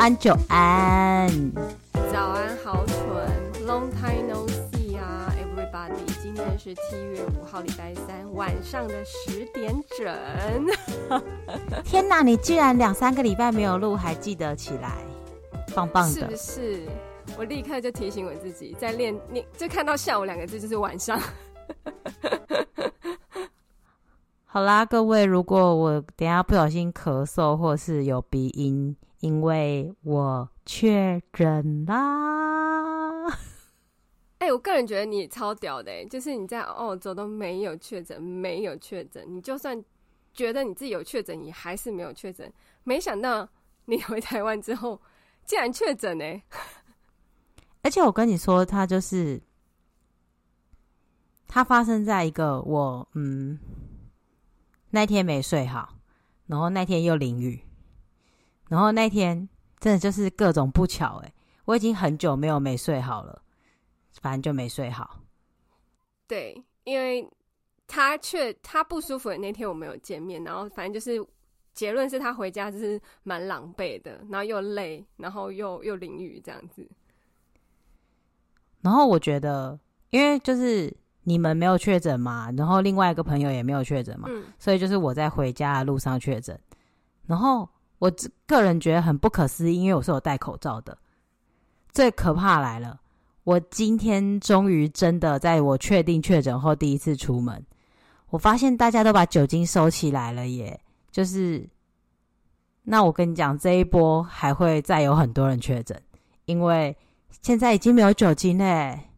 早安，久安。早安，好蠢，Long time no see 啊，Everybody。今天是七月五号，礼拜三晚上的十点整。天哪，你居然两三个礼拜没有录，还记得起来，棒棒的。是不是？我立刻就提醒我自己，在练练，就看到下午两个字，就是晚上。好啦，各位，如果我等下不小心咳嗽或是有鼻音，因为我确诊啦。哎、欸，我个人觉得你超屌的，就是你在澳洲都没有确诊，没有确诊，你就算觉得你自己有确诊，你还是没有确诊。没想到你回台湾之后竟然确诊呢！而且我跟你说，它就是它发生在一个我嗯。那天没睡好，然后那天又淋雨，然后那天真的就是各种不巧诶，我已经很久没有没睡好了，反正就没睡好。对，因为他却他不舒服的那天我没有见面，然后反正就是结论是他回家就是蛮狼狈的，然后又累，然后又又淋雨这样子。然后我觉得，因为就是。你们没有确诊嘛？然后另外一个朋友也没有确诊嘛？嗯，所以就是我在回家的路上确诊。然后我个人觉得很不可思议，因为我是有戴口罩的。最可怕来了，我今天终于真的在我确定确诊后第一次出门，我发现大家都把酒精收起来了耶。就是，那我跟你讲，这一波还会再有很多人确诊，因为现在已经没有酒精嘞。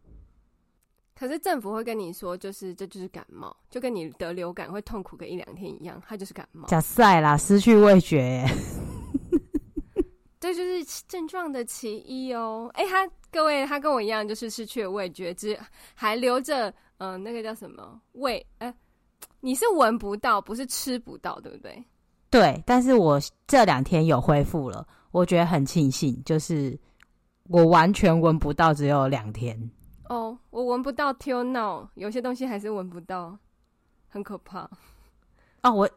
可是政府会跟你说，就是这就是感冒，就跟你得流感会痛苦个一两天一样，它就是感冒。假赛啦，失去味觉，这就是症状的其一哦。哎、欸，他各位，他跟我一样，就是失去了味觉，只还留着嗯、呃，那个叫什么味？哎、欸，你是闻不到，不是吃不到，对不对？对，但是我这两天有恢复了，我觉得很庆幸，就是我完全闻不到，只有两天。哦，我闻不到 till now，有些东西还是闻不到，很可怕。哦，我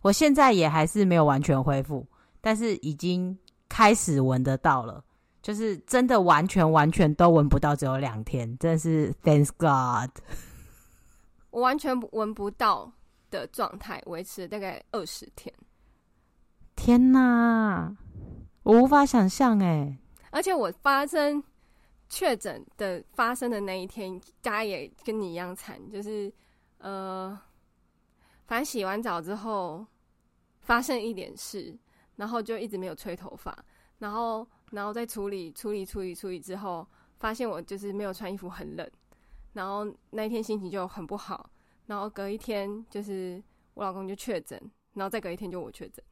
我现在也还是没有完全恢复，但是已经开始闻得到了，就是真的完全完全都闻不到，只有两天，真的是 Thanks God。我完全闻不到的状态维持了大概二十天。天哪，我无法想象哎！而且我发生。确诊的发生的那一天，大家也跟你一样惨，就是呃，反正洗完澡之后发生一点事，然后就一直没有吹头发，然后然后再处理处理处理处理之后，发现我就是没有穿衣服，很冷，然后那一天心情就很不好，然后隔一天就是我老公就确诊，然后再隔一天就我确诊。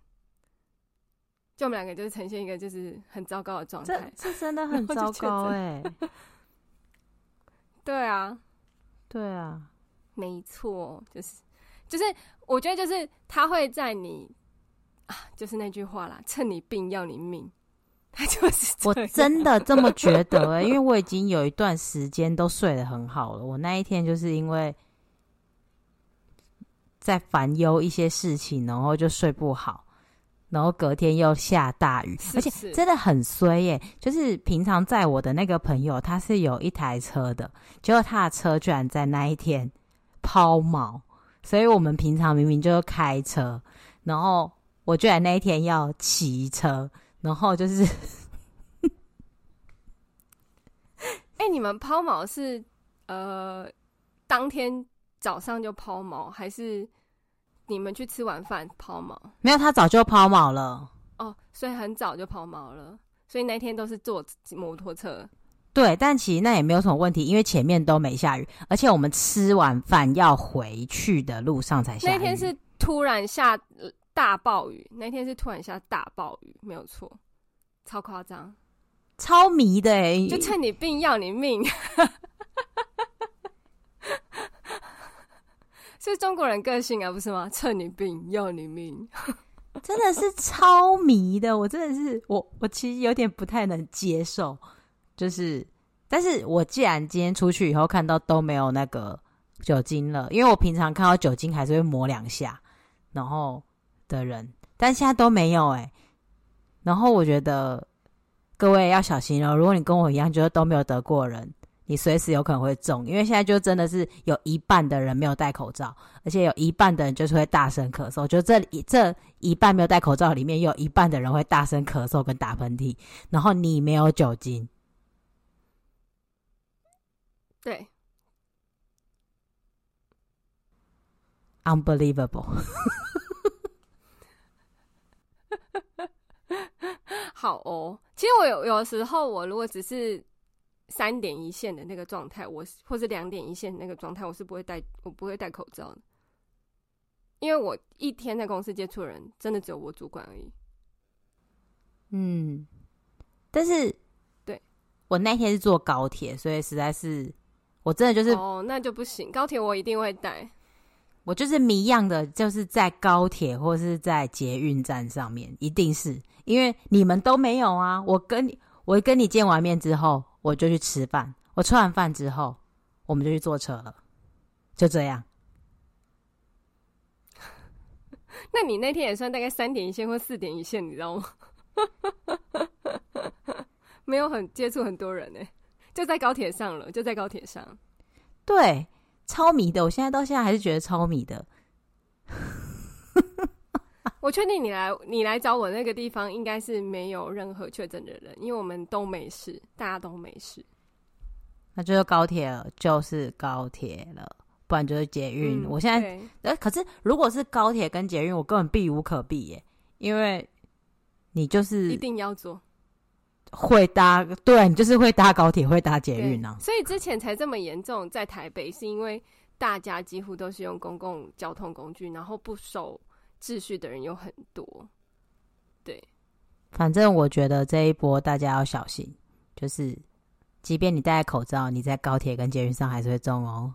就我们两个就是呈现一个就是很糟糕的状态，这真的很糟糕哎。对啊，对啊，没错，就是就是，我觉得就是他会在你啊，就是那句话啦，趁你病要你命，他就是我真的这么觉得哎，因为我已经有一段时间都睡得很好了，我那一天就是因为在烦忧一些事情，然后就睡不好。然后隔天又下大雨，是是，而且真的很衰耶！就是平常载我的那个朋友，他是有一台车的，结果他的车居然在那一天抛锚，所以我们平常明明就是开车，然后我居然那一天要骑车，然后就是，哎、欸，你们抛锚是呃当天早上就抛锚，还是？你们去吃晚饭抛锚？没有，他早就抛锚了。哦，所以很早就抛锚了，所以那天都是坐摩托车。对，但其实那也没有什么问题，因为前面都没下雨，而且我们吃完饭要回去的路上才下雨。那天是突然下大暴雨，那天是突然下大暴雨，没有错，超夸张，超迷的哎，就趁你病要你命。是中国人个性啊，不是吗？趁你病要你命，真的是超迷的。我真的是我，我其实有点不太能接受。就是，但是我既然今天出去以后看到都没有那个酒精了，因为我平常看到酒精还是会抹两下，然后的人，但现在都没有哎、然后我觉得各位要小心哦！如果你跟我一样，就是都没有得过人，你随时有可能会中，因为现在就真的是有一半的人没有戴口罩，而且有一半的人就是会大声咳嗽。就这一这一半没有戴口罩里面，有一半的人会大声咳嗽跟打喷嚏，然后你没有酒精，对，unbelievable。好哦，其实我有有的时候，我如果只是三点一线的那个状态，我或是两点一线的那个状态，我是不会戴，我不会戴口罩的，因为我一天在公司接触的人，真的只有我主管而已。嗯，但是对我那天是坐高铁，所以实在是我真的就是哦，那就不行，高铁我一定会戴。我就是谜样的，就是在高铁或是在捷运站上面，一定是因为你们都没有啊。我跟你，我跟你见完面之后，我就去吃饭。我吃完饭之后，我们就去坐车了，就这样。那你那天也算大概三点一线或四点一线，你知道吗？没有很接触很多人呢、欸，就在高铁上了，就在高铁上。对。超迷的，我现在到现在还是觉得超迷的。我确定你来你来找我那个地方应该是没有任何确诊的人，因为我们都没事，大家都没事。那就是高铁了，就是高铁了，不然就是捷运。嗯、我现在，呃，可是如果是高铁跟捷运，我根本避无可避耶，因为你就是一定要做。会搭，对，你就是会搭高铁，会搭捷运啊。所以之前才这么严重，在台北是因为大家几乎都是用公共交通工具，然后不守秩序的人有很多。对，反正我觉得这一波大家要小心，就是即便你戴口罩，你在高铁跟捷运上还是会中哦。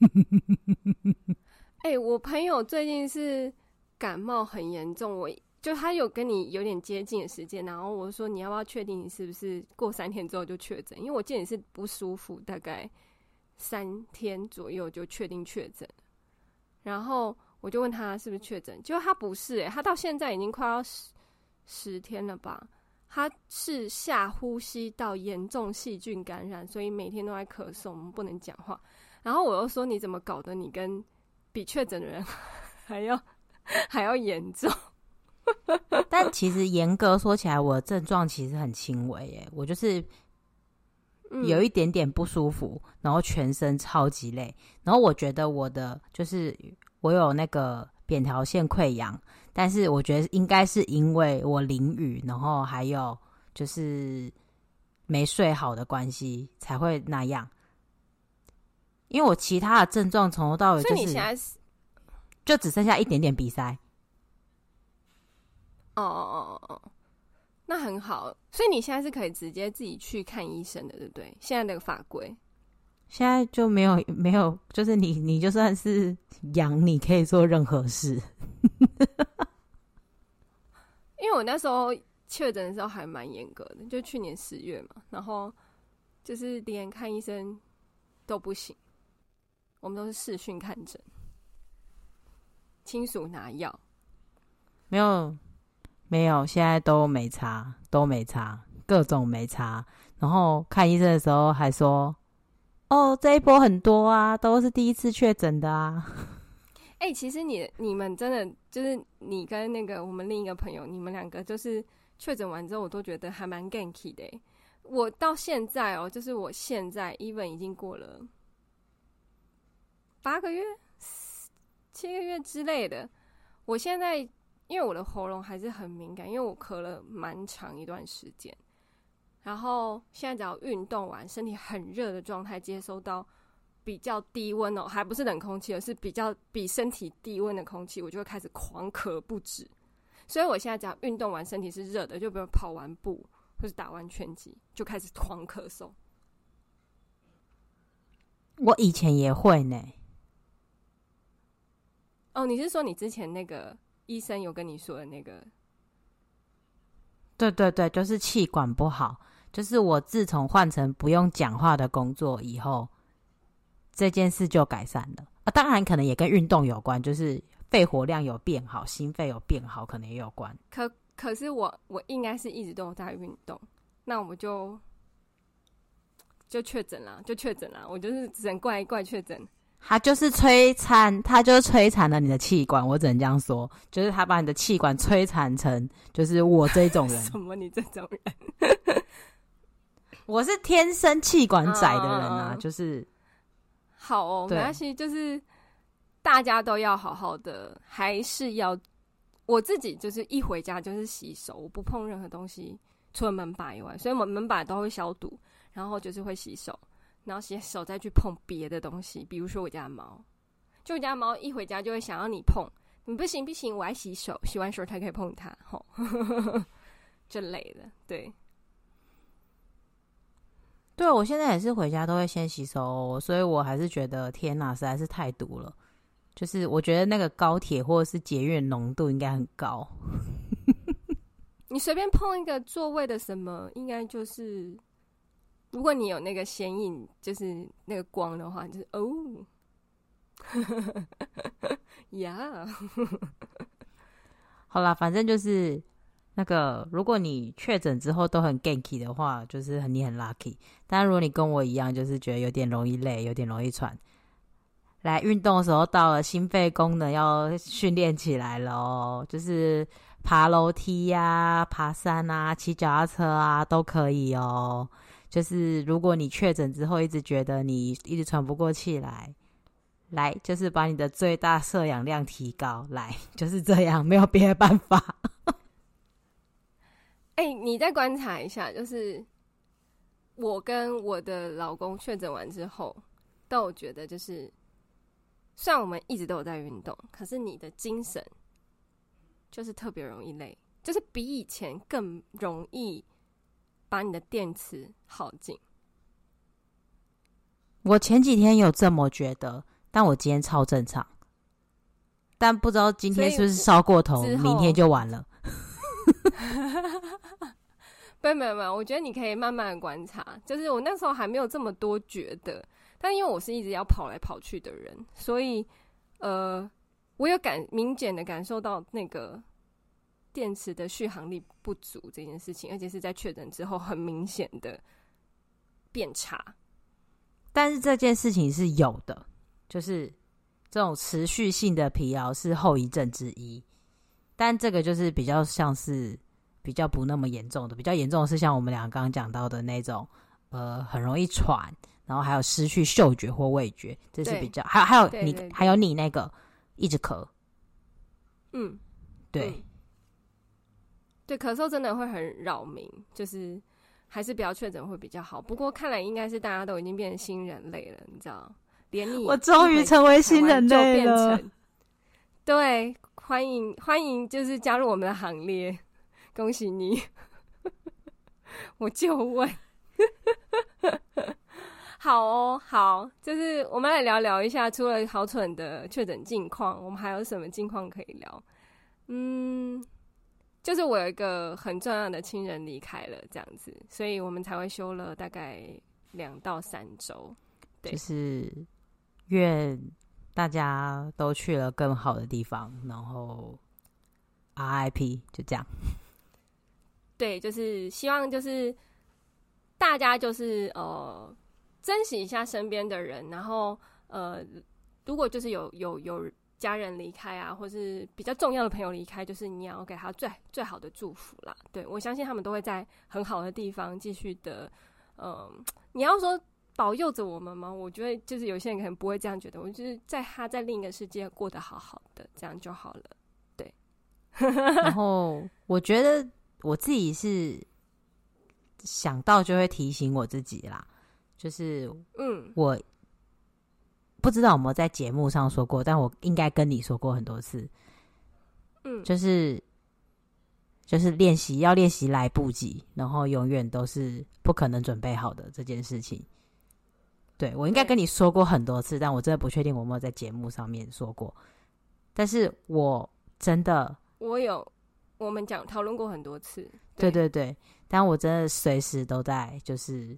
哎、欸，我朋友最近是感冒很严重，我。就他有跟你有点接近的时间，然后我说，你要不要确定你是不是过三天之后就确诊？因为我见你是不舒服，大概三天左右就确定确诊。然后我就问他是不是确诊，结果他不是、欸，诶，他到现在已经快要十十天了吧？他是下呼吸道严重细菌感染，所以每天都在咳嗽，我们不能讲话。然后我又说，你怎么搞得你跟比确诊的人 还要还要严重？但其实严格说起来，我的症状其实很轻微耶。我就是有一点点不舒服，然后全身超级累，然后我觉得我的就是我有那个扁桃腺溃疡，但是我觉得应该是因为我淋雨，然后还有就是没睡好的关系才会那样。因为我其他的症状从头到尾就是，就只剩下一点点鼻塞。哦哦哦哦，那很好，所以你现在是可以直接自己去看医生的，对不对？现在那个法规，现在就没有 没有，就是你你就算是阳，你可以做任何事。因为我那时候确诊的时候还蛮严格的，就去年十月嘛，然后就是连看医生都不行，我们都是视讯看诊，亲属拿药，没有。没有，现在都没查，都没查，各种没查。然后看医生的时候还说：“哦，这一波很多啊，都是第一次确诊的啊。”哎，其实你你们真的就是你跟那个我们另一个朋友，你们两个就是确诊完之后，我都觉得还蛮 ganky 的。我到现在哦，就是我现在 even 已经过了八个月、七个月之类的，我现在。因为我的喉咙还是很敏感，因为我咳了蛮长一段时间，然后现在只要运动完，身体很热的状态，接收到比较低温哦，还不是冷空气，而是比较比身体低温的空气，我就会开始狂咳不止。所以我现在只要运动完，身体是热的，就比如跑完步或是打完拳击，就开始狂咳嗽。我以前也会呢。哦，你是说你之前那个？医生有跟你说的那个，对对对，就是气管不好。就是我自从换成不用讲话的工作以后，这件事就改善了啊。当然，可能也跟运动有关，就是肺活量有变好，心肺有变好，可能也有关。可可是我我应该是一直都有在运动，那我就就确诊了，就确诊了，我就是只能怪怪确诊。他就是摧残，他就是摧残了你的气管，我只能这样说，就是他把你的气管摧残成，就是我这种人。什么？你这种人？我是天生气管窄的人啊，uh, 就是。好哦，没关系，就是大家都要好好的，还是要我自己就是一回家就是洗手，我不碰任何东西，除了门把以外，所以我们门把都会消毒，然后就是会洗手。然后洗手再去碰别的东西，比如说我家的猫，就我家的猫一回家就会想要你碰，你不行不行，我爱洗手，洗完手才可以碰它，吼，这类的，对，对我现在也是回家都会先洗手，所以我还是觉得天哪，实在是太毒了，就是我觉得那个高铁或者是捷运浓度应该很高，你随便碰一个座位的什么，应该就是。如果你有那个显影，就是那个光的话，就是哦，呀，好啦，反正就是那个，如果你确诊之后都很 ganky 的话，就是你很 lucky。但如果你跟我一样，就是觉得有点容易累，有点容易喘，来运动的时候到了心肺功能要训练起来了哦，就是爬楼梯呀、爬山啊、骑脚踏车啊都可以哦。就是如果你确诊之后一直觉得你一直喘不过气来，来就是把你的最大摄氧量提高，来就是这样，没有别的办法。哎、欸，你再观察一下，就是我跟我的老公确诊完之后，但我觉得就是，虽然我们一直都有在运动，可是你的精神就是特别容易累，就是比以前更容易。把你的电池耗尽。我前几天有这么觉得，但我今天超正常。但不知道今天是不是烧过头，明天就完了。没有没有没有，我觉得你可以慢慢观察。就是我那时候还没有这么多觉得，但因为我是一直要跑来跑去的人，所以呃，我有感明显的感受到那个。电池的续航力不足这件事情，而且是在确诊之后很明显的变差。但是这件事情是有的，就是这种持续性的疲劳是后遗症之一。但这个就是比较像是比较不那么严重的，比较严重的是像我们俩刚刚讲到的那种，呃，很容易喘，然后还有失去嗅觉或味觉，这是比较。还有还有你还有你那个一直咳，嗯，对。嗯对，咳嗽真的会很扰民，就是还是不要确诊会比较好。不过看来应该是大家都已经变成新人类了，你知道？连你我终于成为新人类了。对，欢迎欢迎，就是加入我们的行列，恭喜你！我就问，好哦，好，就是我们来聊聊一下，除了好蠢的确诊近况，我们还有什么近况可以聊？嗯。就是我有一个很重要的亲人离开了，这样子，所以我们才会休了大概两到三周。对，就是愿大家都去了更好的地方，然后 RIP 就这样。对，就是希望就是大家就是呃珍惜一下身边的人，然后呃如果就是有有有。家人离开啊，或是比较重要的朋友离开，就是你要给他最最好的祝福啦。对，我相信他们都会在很好的地方继续的。嗯、你要说保佑着我们吗？我觉得就是有些人可能不会这样觉得。我就是在他在另一个世界过得好好的，这样就好了。对。然后我觉得我自己是想到就会提醒我自己啦，就是嗯，我。不知道有没有在节目上说过，但我应该跟你说过很多次。嗯，就是就是练习要练习来不及，然后永远都是不可能准备好的这件事情。对，我应该跟你说过很多次，但我真的不确定我有没有在节目上面说过。但是我真的，我有，我们讲讨论过很多次。对，对对对，但我真的随时都在就是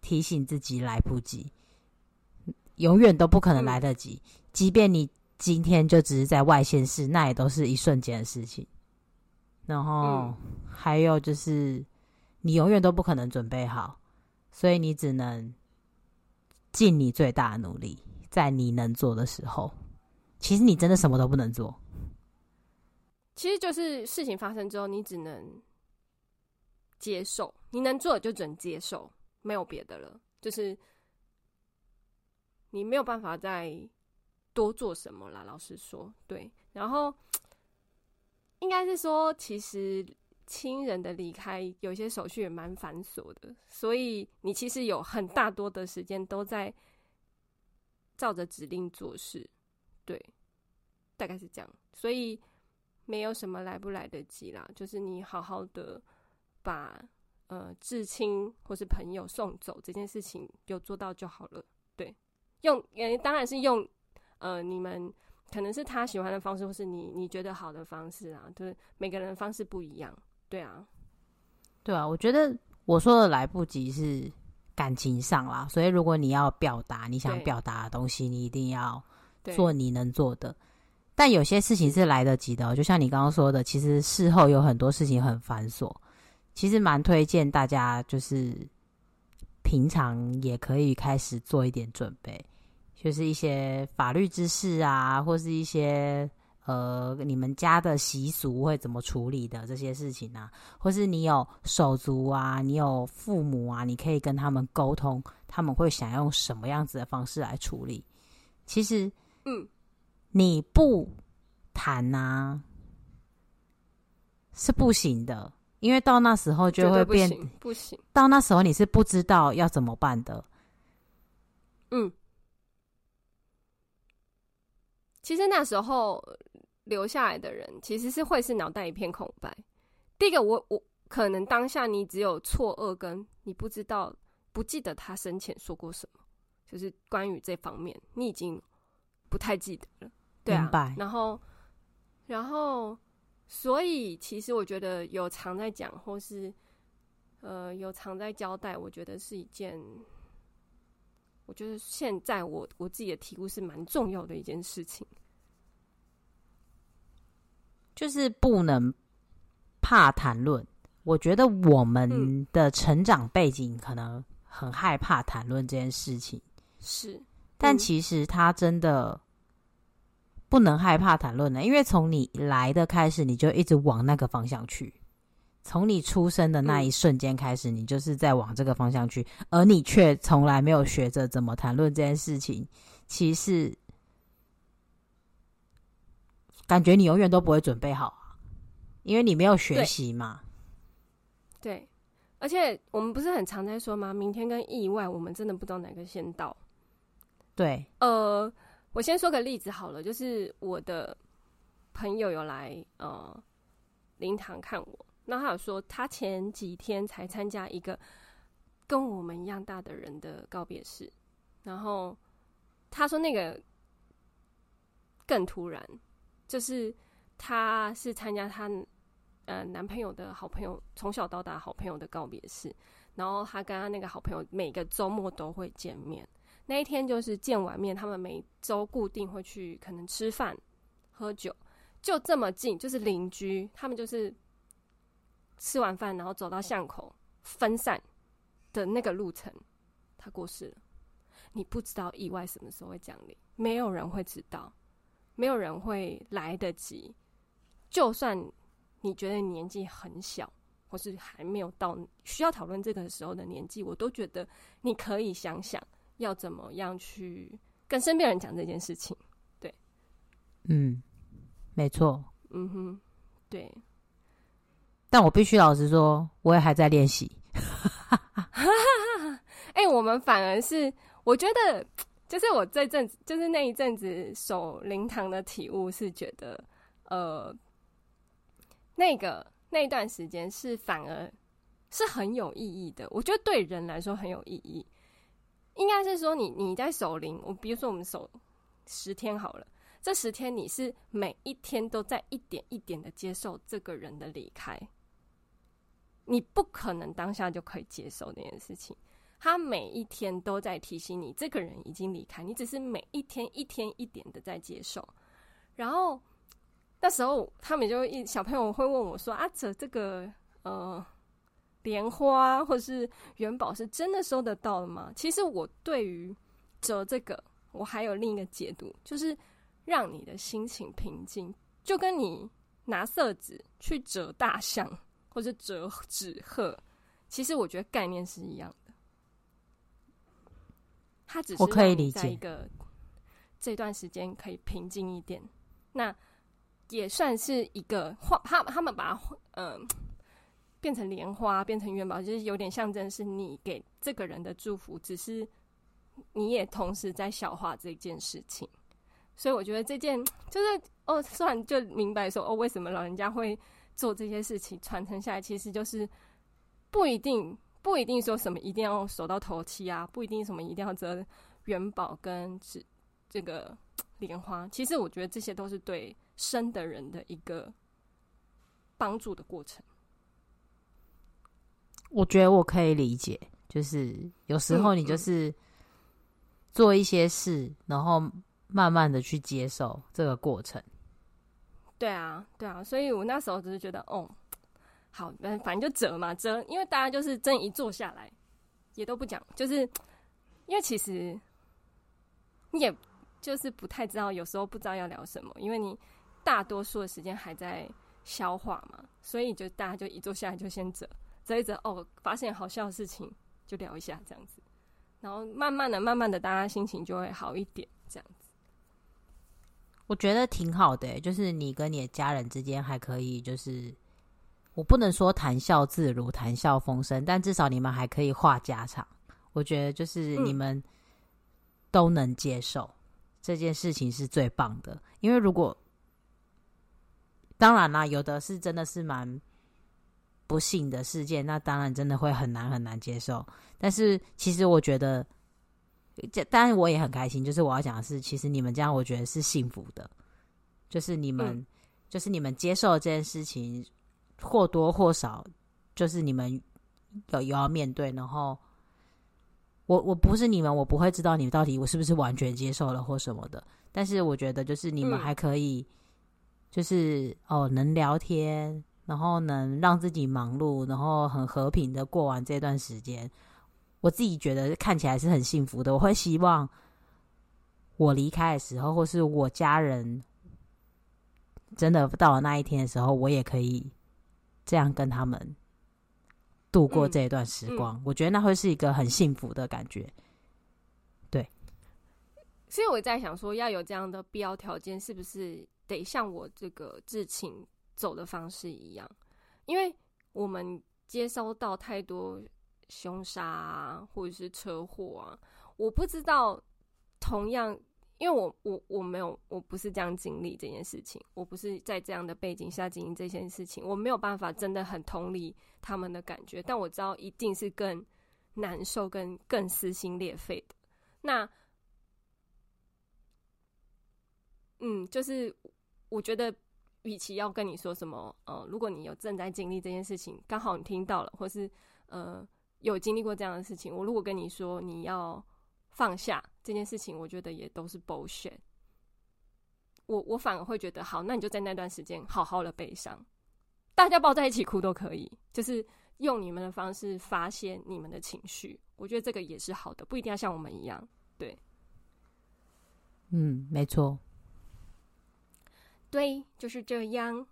提醒自己来不及。永远都不可能来得及，嗯，即便你今天就只是在外县市，那也都是一瞬间的事情。然后还有就是你永远都不可能准备好，所以你只能尽你最大的努力，在你能做的时候。其实你真的什么都不能做。其实就是事情发生之后，你只能接受，你能做的就只能接受，没有别的了。就是你没有办法再多做什么了。老实说，对。然后应该是说，其实亲人的离开有些手续也蛮繁琐的，所以你其实有很大多的时间都在照着指令做事，对，大概是这样。所以。没有什么来不来得及啦，就是你好好的把呃至亲或是朋友送走这件事情有做到就好了。对，用呃当然是用呃你们可能是他喜欢的方式，或是你你觉得好的方式啊，就是每个人的方式不一样。对啊，对啊，我觉得我说的来不及是感情上啦，所以如果你要表达你想表达的东西，你一定要做你能做的。但有些事情是来得及的，就像你刚刚说的，其实事后有很多事情很繁琐，其实蛮推荐大家就是平常也可以开始做一点准备，就是一些法律知识啊，或是一些呃你们家的习俗会怎么处理的这些事情啊，或是你有手足啊，你有父母啊，你可以跟他们沟通，他们会想用什么样子的方式来处理。其实，嗯。你不谈呐、啊，是不行的，因为到那时候就会变不行，不行。到那时候你是不知道要怎么办的。嗯，其实那时候留下来的人其实是会是脑袋一片空白。第一个我，我我可能当下你只有错愕，跟你不知道、不记得他生前说过什么，就是关于这方面，你已经不太记得了。对啊，然后，然后，所以其实我觉得有常在讲，或是呃有常在交代，我觉得是一件，我觉得现在我我自己的体悟是蛮重要的一件事情，就是不能怕谈论。我觉得我们的成长背景可能很害怕谈论这件事情，是，但其实他真的。不能害怕谈论的，因为从你来的开始，你就一直往那个方向去。从你出生的那一瞬间开始，你就是在往这个方向去，而你却从来没有学着怎么谈论这件事情。其实，感觉你永远都不会准备好，因为你没有学习嘛。对。对，而且我们不是很常在说吗？明天跟意外，我们真的不知道哪个先到。对，呃。我先说个例子好了，就是我的朋友有来呃灵堂看我，那他有说他前几天才参加一个跟我们一样大的人的告别式，然后他说那个更突然，就是他是参加他呃男朋友的好朋友从小到大好朋友的告别式，然后他跟他那个好朋友每个周末都会见面。那一天就是见完面，他们每周固定会去可能吃饭、喝酒，就这么近，就是邻居。他们就是吃完饭，然后走到巷口分散的那个路程，他过世了。你不知道意外什么时候会降临，没有人会知道，没有人会来得及。就算你觉得年纪很小，或是还没有到需要讨论这个时候的年纪，我都觉得你可以想想。要怎么样去跟身边人讲这件事情？对，嗯，没错，嗯哼，对。但我必须老实说，我也还在练习。哎、欸，我们反而是，我觉得，就是我这阵子，就是那一阵子守灵堂的体悟是觉得，呃，那个那一段时间是反而是很有意义的。我觉得对人来说很有意义。应该是说你，你在守灵，我比如说我们守十天好了，这十天你是每一天都在一点一点的接受这个人的离开，你不可能当下就可以接受那件事情。他每一天都在提醒你，这个人已经离开，你只是每一天一天一点的在接受。然后那时候他们就一小朋友会问我说：“啊，哲这个呃莲花或是元宝是真的收得到的吗？”其实我对于折这个，我还有另一个解读，就是让你的心情平静，就跟你拿色纸去折大象或者折纸鹤，其实我觉得概念是一样的。它只是可以理解在一个这段时间可以平静一点，那也算是一个画。他他们把它嗯、变成莲花，变成元宝，就是有点象征是你给这个人的祝福，只是你也同时在消化这件事情。所以我觉得这件就是哦，突然就明白说哦，为什么老人家会做这些事情，传承下来，其实就是不一定。不一定说什么一定要守到头七啊，不一定什么一定要折元宝跟纸这个莲花。其实我觉得这些都是对生的人的一个帮助的过程。我觉得我可以理解，就是有时候你就是做一些事，嗯、然后慢慢的去接受这个过程。对啊，对啊，所以我那时候只是觉得，哦。好，反正就折嘛折，因为大家就是真一坐下来，也都不讲，就是因为其实你也就是不太知道，有时候不知道要聊什么，因为你大多数的时间还在消化嘛，所以就大家就一坐下来就先折折一折，哦，发现好笑的事情就聊一下这样子，然后慢慢的、慢慢的，大家心情就会好一点，这样子。我觉得挺好的，就是你跟你的家人之间还可以就是。我不能说谈笑自如、谈笑风生，但至少你们还可以话家常。我觉得就是你们都能接受、嗯、这件事情是最棒的。因为如果当然啦，有的是真的是蛮不幸的事件，那当然真的会很难很难接受。但是其实我觉得，这当然我也很开心。就是我要讲的是，其实你们这样，我觉得是幸福的。就是你们，嗯、就是你们接受这件事情。或多或少，就是你们有有要面对，然后我我不是你们，我不会知道你们到底我是不是完全接受了或什么的。但是我觉得，就是你们还可以，就是、嗯、哦，能聊天，然后能让自己忙碌，然后很和平的过完这段时间。我自己觉得看起来是很幸福的。我会希望我离开的时候，或是我家人真的到了那一天的时候，我也可以。这样跟他们度过这一段时光，嗯嗯、我觉得那会是一个很幸福的感觉。对，所以我在想说，要有这样的必要条件，是不是得像我这个至亲走的方式一样？因为我们接收到太多凶杀啊，或者是车祸啊，我不知道同样。因为我我我没有，我不是这样经历这件事情，我不是在这样的背景下经历这件事情，我没有办法真的很同理他们的感觉，但我知道一定是更难受、更更撕心裂肺的。那，嗯，就是我觉得，与其要跟你说什么，呃，如果你有正在经历这件事情，刚好你听到了，或是呃有经历过这样的事情，我如果跟你说你要。放下这件事情，我觉得也都是 bullshit。我我反而会觉得，好，那你就在那段时间好好的悲伤，大家抱在一起哭都可以，就是用你们的方式发泄你们的情绪。我觉得这个也是好的，不一定要像我们一样。对，嗯，没错，对，就是这样。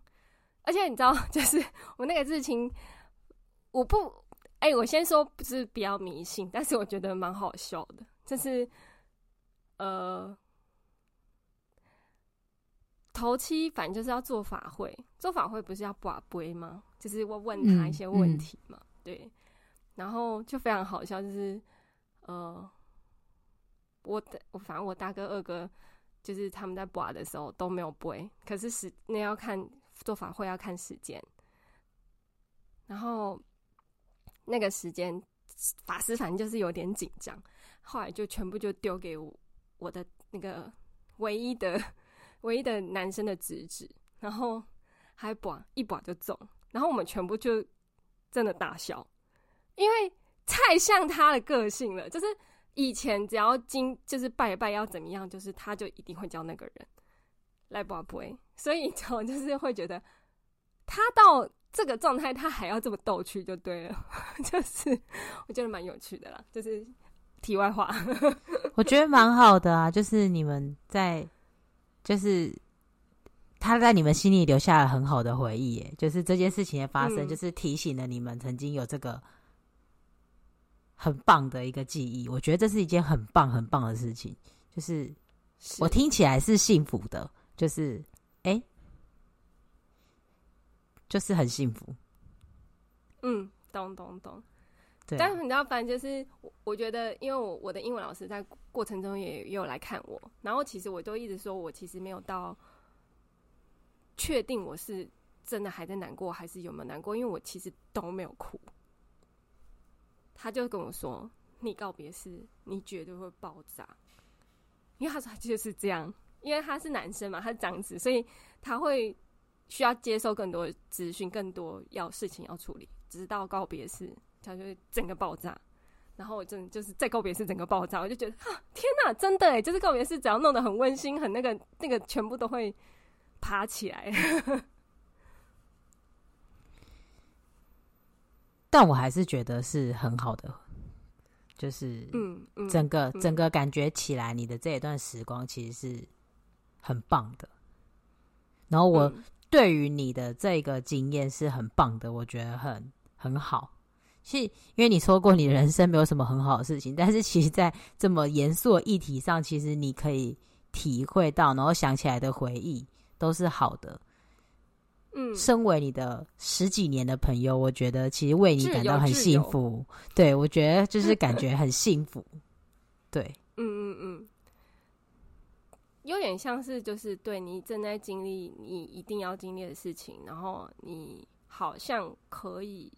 而且你知道，就是我那个事情，我不，哎、欸，我先说不是比较迷信，但是我觉得蛮好笑的。就是，呃，头七反正就是要做法会，做法会不是要跋杯吗？就是我问他一些问题嘛，嗯嗯、对。然后就非常好笑，就是呃，我的我反正我大哥二哥就是他们在跋的时候都没有背，可是时那要看做法会要看时间，然后那个时间法师反正就是有点紧张。后来就全部就丢给我我的那个唯一的 唯一的男生的侄子，然后还把一把就中，然后我们全部就真的大笑，因为太像他的个性了。就是以前只要经就是拜拜要怎么样，就是他就一定会叫那个人。来不不会，所以我就是会觉得他到这个状态，他还要这么逗趣，就对了，就是我觉得蛮有趣的啦。就是题外话，我觉得蛮好的啊，就是你们在，就是他在你们心里留下了很好的回忆，耶，就是这件事情的发生，嗯、就是提醒了你们曾经有这个很棒的一个记忆。我觉得这是一件很棒很棒的事情，就是我听起来是幸福的。就是，哎、欸，就是很幸福。嗯，懂懂懂。对，但是你知道，反正就是我，我觉得，因为我我的英文老师在过程中也也有来看我，然后其实我都一直说我其实没有到确定我是真的还在难过，还是有没有难过，因为我其实都没有哭。他就跟我说：“你告别式，你绝对会爆炸。”因为他说他就是这样。因为他是男生嘛，他是长子，所以他会需要接受更多资讯，更多要事情要处理，直到告别式，他就会整个爆炸。然后我真的就是在告别式整个爆炸，我就觉得啊，天哪，真的哎，就是告别式只要弄得很温馨，很那个那个，全部都会爬起来。但我还是觉得是很好的。就是，嗯，整个、嗯、整个感觉起来，你的这一段时光其实是。很棒的，然后我对于你的这个经验是很棒的，我觉得很很好。是因为你说过你人生没有什么很好的事情，但是其实，在这么严肃的议题上，其实你可以体会到，然后想起来的回忆都是好的。嗯，身为你的十几年的朋友，我觉得其实为你感到很幸福。对，我觉得就是感觉很幸福。对，嗯嗯嗯。有点像是，就是对你正在经历你一定要经历的事情，然后你好像可以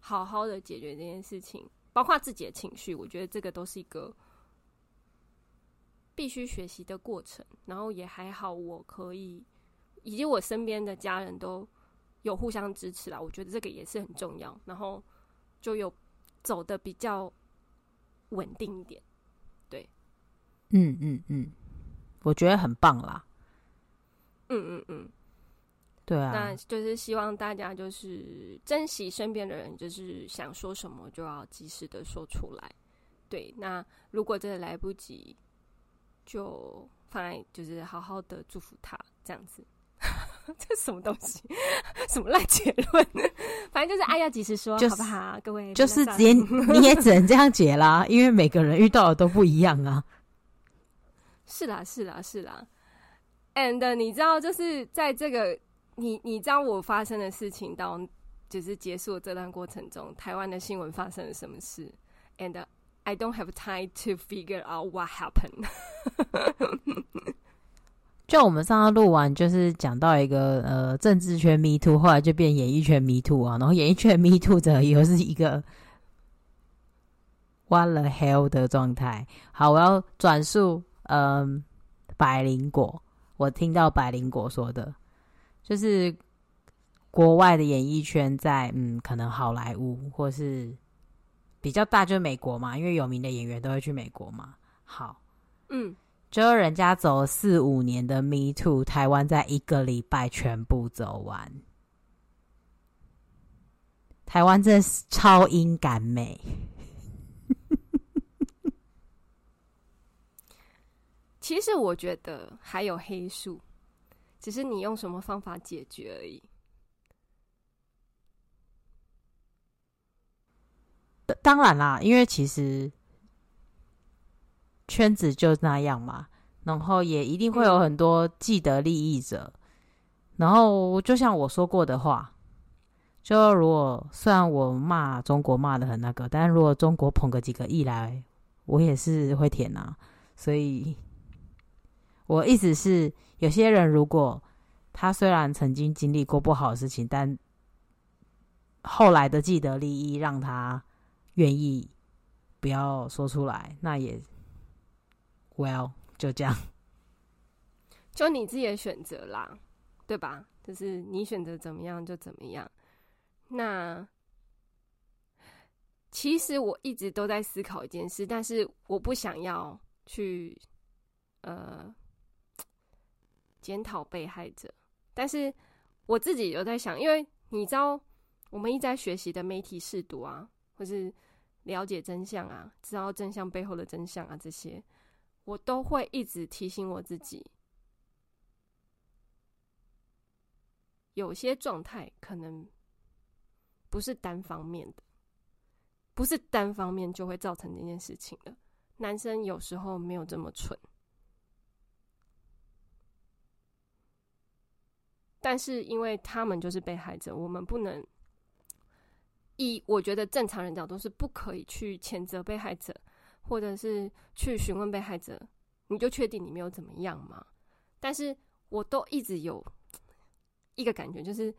好好的解决这件事情，包括自己的情绪。我觉得这个都是一个必须学习的过程。然后也还好，我可以以及我身边的家人都有互相支持啦。我觉得这个也是很重要。然后就有走的比较稳定一点。对，嗯嗯嗯。我觉得很棒啦，嗯嗯嗯，对啊，那就是希望大家就是珍惜身边的人，就是想说什么就要及时的说出来。对，那如果真的来不及，就放在就是好好的祝福他这样子。这什么东西？什么烂结论？反正就是爱要及时说，就是、好不好？各位，就是直接你也只能这样解啦，因为每个人遇到的都不一样啊。是啦，是啦，是啦。And 你知道，就是在这个你你知道我发生的事情到就是结束这段过程中，台湾的新闻发生了什么事？And I don't have time to figure out what happened。就我们上次录完，就是讲到一个呃政治圈 Me Too，后来就变演艺圈 Me Too 啊，然后演艺圈 Me Too 者又是一个 What the hell 的状态。好，我要转述。嗯，百灵果，我听到百灵果说的，就是国外的演艺圈在嗯，可能好莱坞或是比较大，就是美国嘛，因为有名的演员都会去美国嘛。好，嗯，就人家走四五年的 Me Too，台湾在一个礼拜全部走完，台湾真的是超英赶美。其实我觉得还有黑数，只是你用什么方法解决而已。当然啦，因为其实圈子就那样嘛，然后也一定会有很多既得利益者。然后就像我说过的话，就如果虽然我骂中国骂的很那个，但如果中国捧个几个亿来，我也是会舔啊。所以。我意思是，有些人如果他虽然曾经经历过不好的事情，但后来的既得利益让他愿意不要说出来，那也，well，就这样，就你自己的选择啦，对吧？就是你选择怎么样就怎么样。那其实我一直都在思考一件事，但是我不想要去，呃。检讨被害者。但是我自己有在想，因为你知道，我们一直在学习的媒体试读啊，或是了解真相啊，知道真相背后的真相啊，这些我都会一直提醒我自己，有些状态可能不是单方面的，不是单方面就会造成这件事情的。男生有时候没有这么蠢。但是，因为他们就是被害者，我们不能以我觉得正常人角度是不可以去谴责被害者，或者是去询问被害者，你就确定你没有怎么样吗？但是我都一直有一个感觉，就是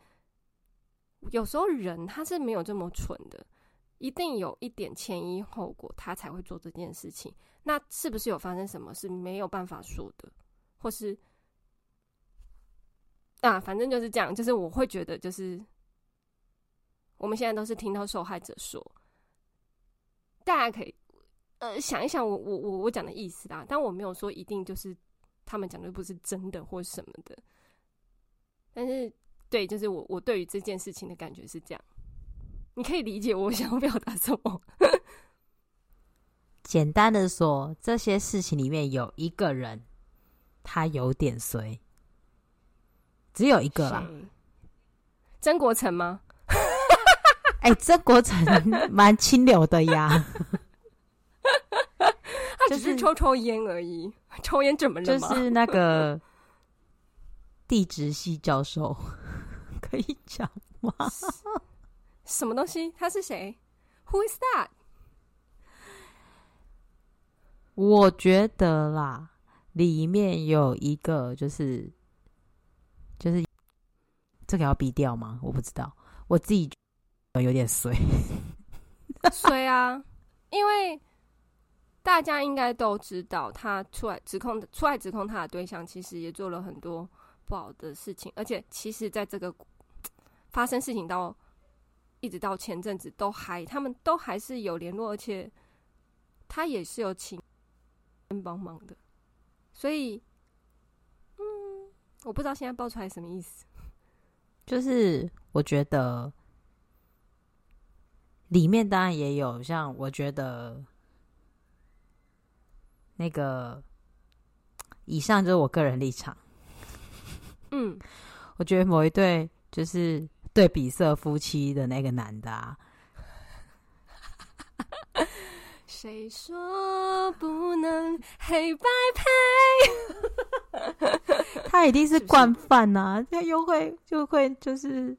有时候人他是没有这么蠢的，一定有一点前因后果，他才会做这件事情。那是不是有发生什么是没有办法说的，或是？啊，反正就是这样，就是我会觉得，就是我们现在都是听到受害者说，大家可以呃想一想我我我我讲的意思啦，但我没有说一定就是他们讲的不是真的或什么的，但是对，就是我我对于这件事情的感觉是这样，你可以理解我想要表达什么。简单的说，这些事情里面有一个人，他有点衰。只有一个啦，曾国成吗？哎、欸，曾国成蛮清流的呀，他只是抽抽烟而已，抽烟怎么了？就是那个地质系教授，可以讲吗？什么东西？他是谁？Who is that？我觉得啦，里面有一个就是。就是这个要逼掉吗？我不知道，我自己有点衰，衰啊！因为大家应该都知道，他出来指控、出来指控他的对象，其实也做了很多不好的事情，而且其实在这个发生事情到一直到前阵子，都还他们都还是有联络，而且他也是有请人帮忙的，所以。嗯我不知道现在爆出来什么意思，就是我觉得里面当然也有像我觉得那个以上就是我个人立场，嗯，我觉得某一对就是对比色夫妻的那个男的啊。谁说不能黑白配？他一定是惯犯呐！他又会就会就是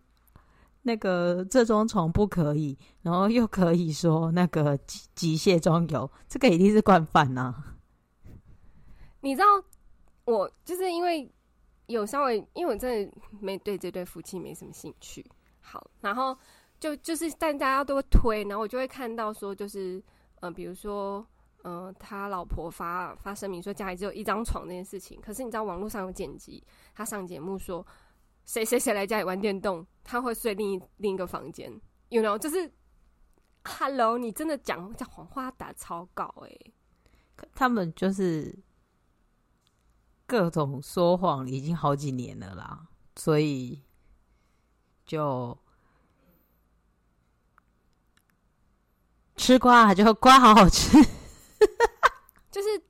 那个这种虫不可以，然后又可以说那个机机械装有，这个一定是惯犯呐。你知道，我就是因为有稍微，因为我真的没对这对夫妻没什么兴趣。好，然后就就是但大家都会推，然后我就会看到说就是。嗯、呃，比如说，嗯、呃，他老婆发发声明说家里只有一张床这件事情，可是你知道网络上有剪辑，他上节目说谁谁谁来家里玩电动，他会睡另一另一个房间，you know，就是，hello，你真的讲讲谎话打草稿哎、欸，他们就是各种说谎已经好几年了啦，所以就。吃瓜就瓜好好吃，就是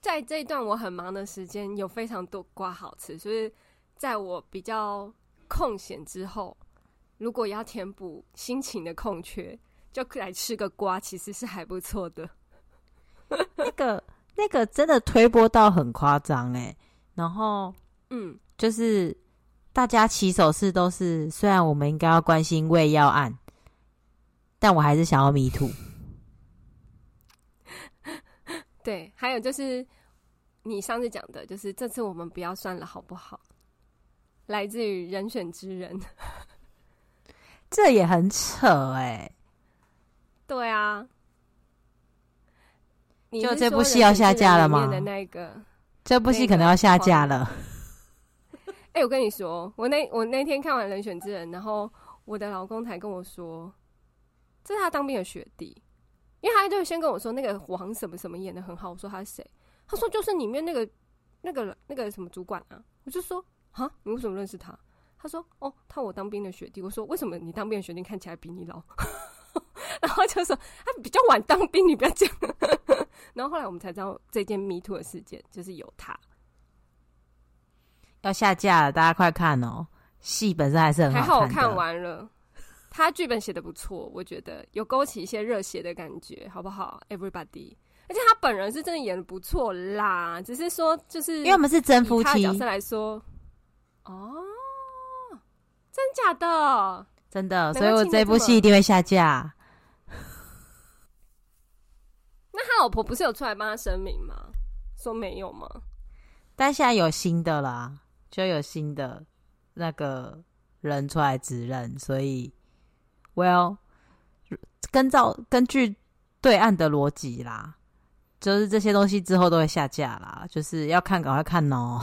在这一段我很忙的时间，有非常多瓜好吃。所以在我比较空闲之后，如果要填补心情的空缺，就来吃个瓜，其实是还不错的。那个那个真的推波到很夸张哎，然后嗯，就是大家起手式都是，虽然我们应该要关心胃药案。但我还是想要 me too。对，还有就是你上次讲的，就是这次我们不要算了，好不好？来自于人选之人，这也很扯哎、欸。对啊，就这部戏要下架了吗？的那个，这部戏可能要下架了。哎、欸，我跟你说，我那我那天看完《人选之人》，然后我的老公才跟我说。这是他当兵的学弟，因为他就先跟我说那个王什么什么演的很好，我说他是谁？他说就是里面那个那个那个什么主管啊。我就说啊，你为什么认识他？他说哦，他我当兵的学弟。我说为什么你当兵的学弟看起来比你老？然后就说他比较晚当兵，你不要讲。然后后来我们才知道这件 Me Too 的事件就是有他要下架了，大家快看哦！戏本身还是很好看，还好我看完了。他剧本写的不错，我觉得有勾起一些热血的感觉，好不好？Everybody，而且他本人是真的演的不错啦，只是说就是因为我们是真夫妻角色来说，哦，真假的？真的，所以我这部戏一定会下架。那他老婆不是有出来帮他声明吗？说没有吗？但现在有新的啦，就有新的那个人出来指认，所以。Well，根照根据对岸的逻辑啦，就是这些东西之后都会下架啦，就是要看赶快看哦。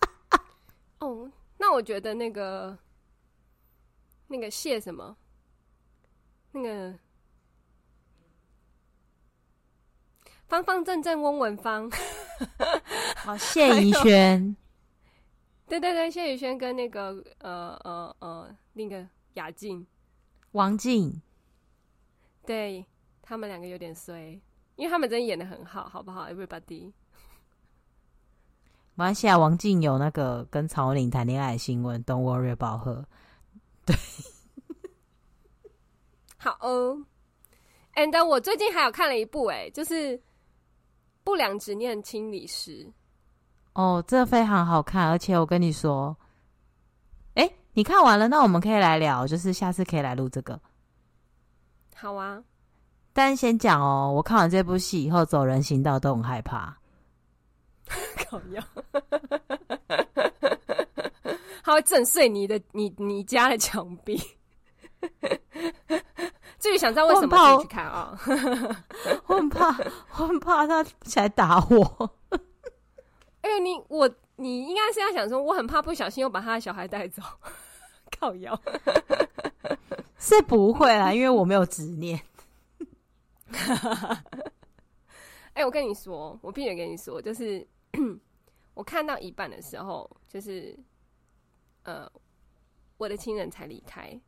哦，那我觉得那个那个谢什么，那个方方正正翁文芳，好谢宜轩，对对对，谢宜轩跟那个呃呃呃那个雅静。王静，对，他们两个有点衰，因为他们真的演的很好，好不好？Everybody，马来西亚王静有那个跟曹玲谈恋爱的新闻，Don't worry about her。对，好哦。And 我最近还有看了一部，哎，就是《不良执念清理师》。哦，这非常好看，而且我跟你说。哎你看完了，那我们可以来聊，就是下次可以来录这个。好啊，但先讲哦，我看完这部戏以后，走人行道都很害怕。靠腰，他会震碎你的你你家的墙壁。至于想知道为什么，自己去看啊！我很怕，我很怕他起来打我。哎、欸，你我你应该是要想说，我很怕不小心又把他的小孩带走。靠腰是不会啦，因为我没有执念。哎、欸，我跟你说，我必须跟你说，就是 我看到一半的时候，就是呃，我的亲人才离开，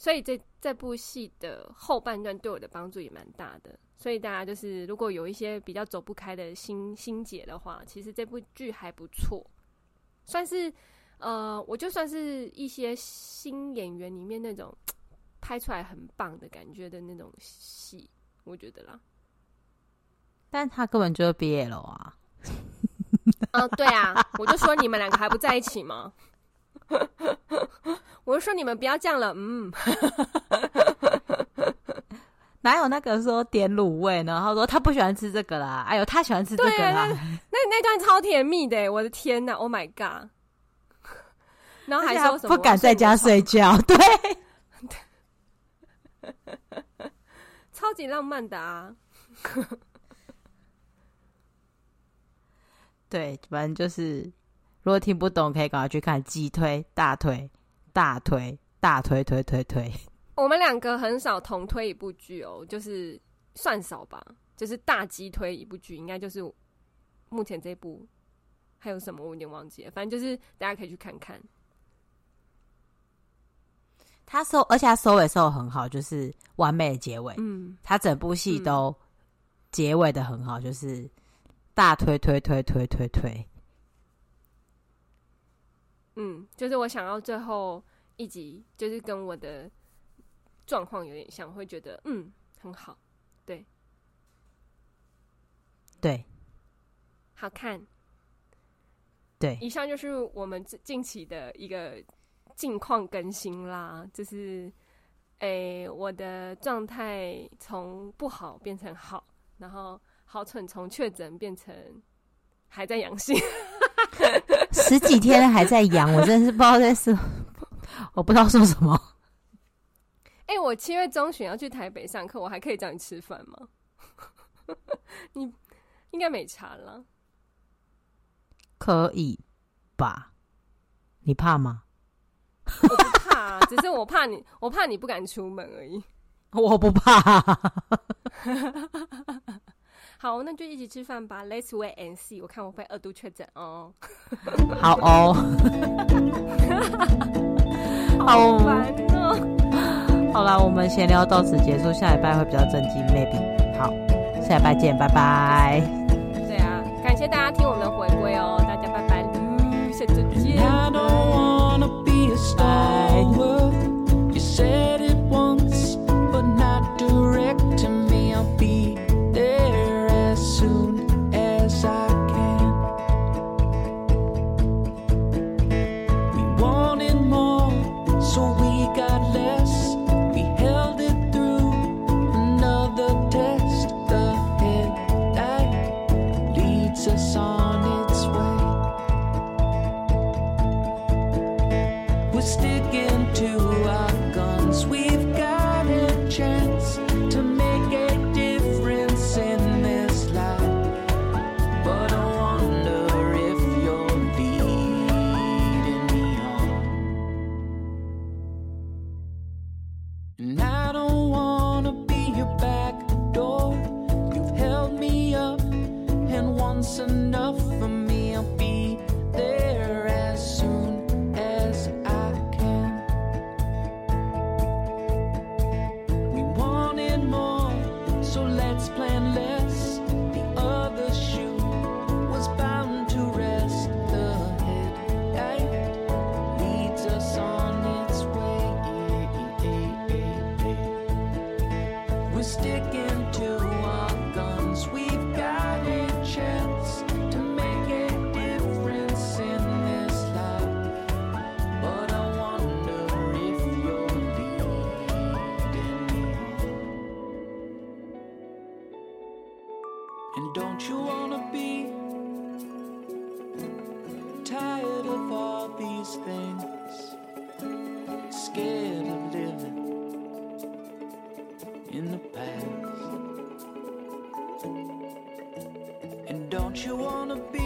所以这这部戏的后半段对我的帮助也蛮大的。所以大家就是如果有一些比较走不开的心心结的话，其实这部剧还不错，算是。呃，我就算是一些新演员里面那种拍出来很棒的感觉的那种戏，我觉得啦。但他根本就是毕业了啊！啊、呃，对啊，我就说你们两个还不在一起吗？我就说你们不要这样了，嗯。哪有那个说点卤味呢？然后说他不喜欢吃这个啦，哎呦，他喜欢吃这个啦。那那，那段超甜蜜的，我的天呐，Oh my god！然后还说什么不敢在家睡觉，对，超级浪漫的啊！对，反正就是，如果听不懂，可以赶快去看鸡推大推大推大推推推推。我们两个很少同推一部剧哦，就是算少吧，就是大鸡推一部剧，应该就是目前这部。还有什么我有点忘记了，反正就是大家可以去看看。他收，而且他收尾收的很好，就是完美的结尾。嗯，他整部戏都结尾的很好，就是大推推推推推推。嗯，就是我想要最后一集，就是跟我的状况有点像，会觉得嗯很好，对，对，好看。对，以上就是我们近期的一个。近况更新啦，就是，诶、欸，我的状态从不好变成好，然后好蠢从确诊变成还在阳性，十几天还在阳，我真的是不知道在说，我不知道说什么。哎、欸，我七月中旬要去台北上课，我还可以找你吃饭吗？你应该没查了，可以吧？你怕吗？我不怕，只是我怕你，我怕你不敢出门而已。我不怕。好，那就一起吃饭吧。Let's wait and see。我看我会二度确诊哦。好哦。好烦哦。好啦，我们闲聊到此结束，下礼拜会比较正经，maybe。好，下礼拜见，拜拜。对啊，感谢大家听我们的回归哦，大家拜拜，下次见。these things. Scared of living in the past. And don't you wanna be?